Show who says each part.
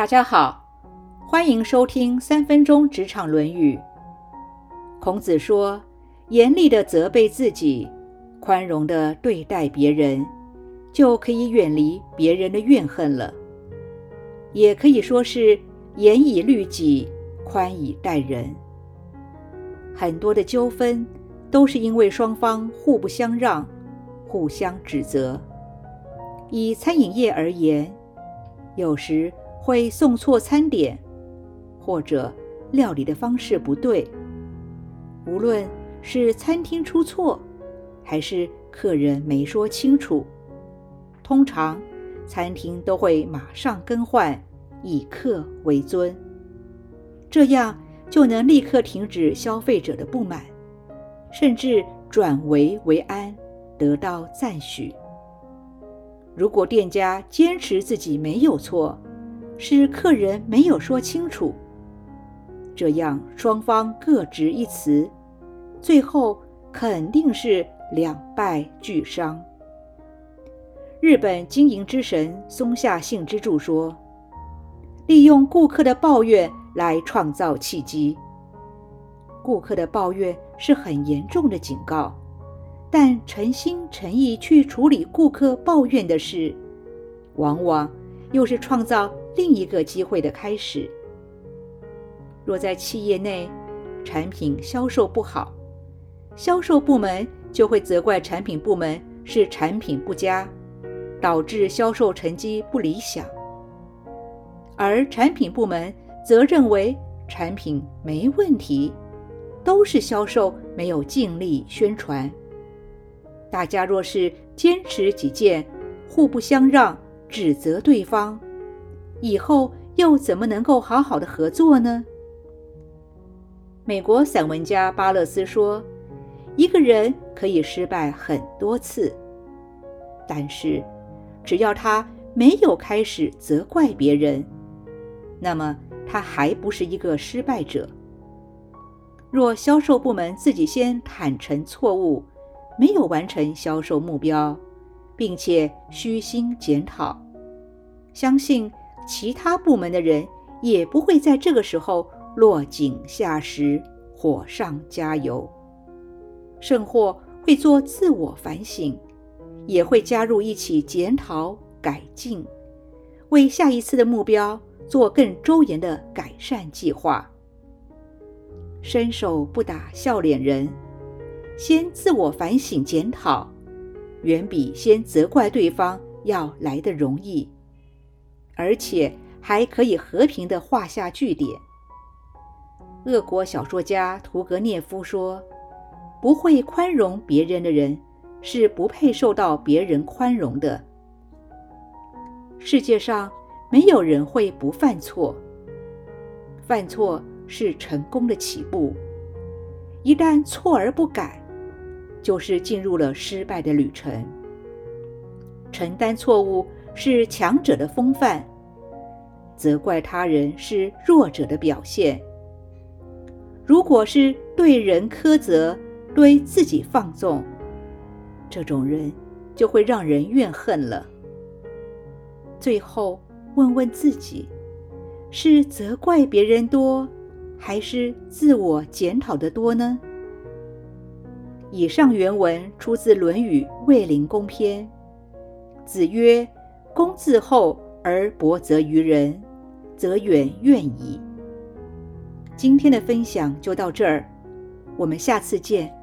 Speaker 1: 大家好，欢迎收听三分钟职场《论语》。孔子说：“严厉的责备自己，宽容的对待别人，就可以远离别人的怨恨了。”也可以说是严以律己，宽以待人。很多的纠纷都是因为双方互不相让，互相指责。以餐饮业而言，有时会送错餐点，或者料理的方式不对。无论是餐厅出错，还是客人没说清楚，通常餐厅都会马上更换，以客为尊，这样就能立刻停止消费者的不满，甚至转危为安，得到赞许。如果店家坚持自己没有错，是客人没有说清楚，这样双方各执一词，最后肯定是两败俱伤。日本经营之神松下幸之助说：“利用顾客的抱怨来创造契机。顾客的抱怨是很严重的警告。”但诚心诚意去处理顾客抱怨的事，往往又是创造另一个机会的开始。若在企业内，产品销售不好，销售部门就会责怪产品部门是产品不佳，导致销售成绩不理想；而产品部门则认为产品没问题，都是销售没有尽力宣传。大家若是坚持己见，互不相让，指责对方，以后又怎么能够好好的合作呢？美国散文家巴勒斯说：“一个人可以失败很多次，但是只要他没有开始责怪别人，那么他还不是一个失败者。若销售部门自己先坦诚错误。”没有完成销售目标，并且虚心检讨，相信其他部门的人也不会在这个时候落井下石、火上加油，甚或会做自我反省，也会加入一起检讨改进，为下一次的目标做更周延的改善计划。伸手不打笑脸人。先自我反省检讨，远比先责怪对方要来的容易，而且还可以和平的画下句点。俄国小说家屠格涅夫说：“不会宽容别人的人，是不配受到别人宽容的。”世界上没有人会不犯错，犯错是成功的起步。一旦错而不改，就是进入了失败的旅程。承担错误是强者的风范，责怪他人是弱者的表现。如果是对人苛责，对自己放纵，这种人就会让人怨恨了。最后问问自己：是责怪别人多，还是自我检讨的多呢？以上原文出自《论语·卫灵公篇》。子曰：“公自厚而薄责于人，则远怨矣。”今天的分享就到这儿，我们下次见。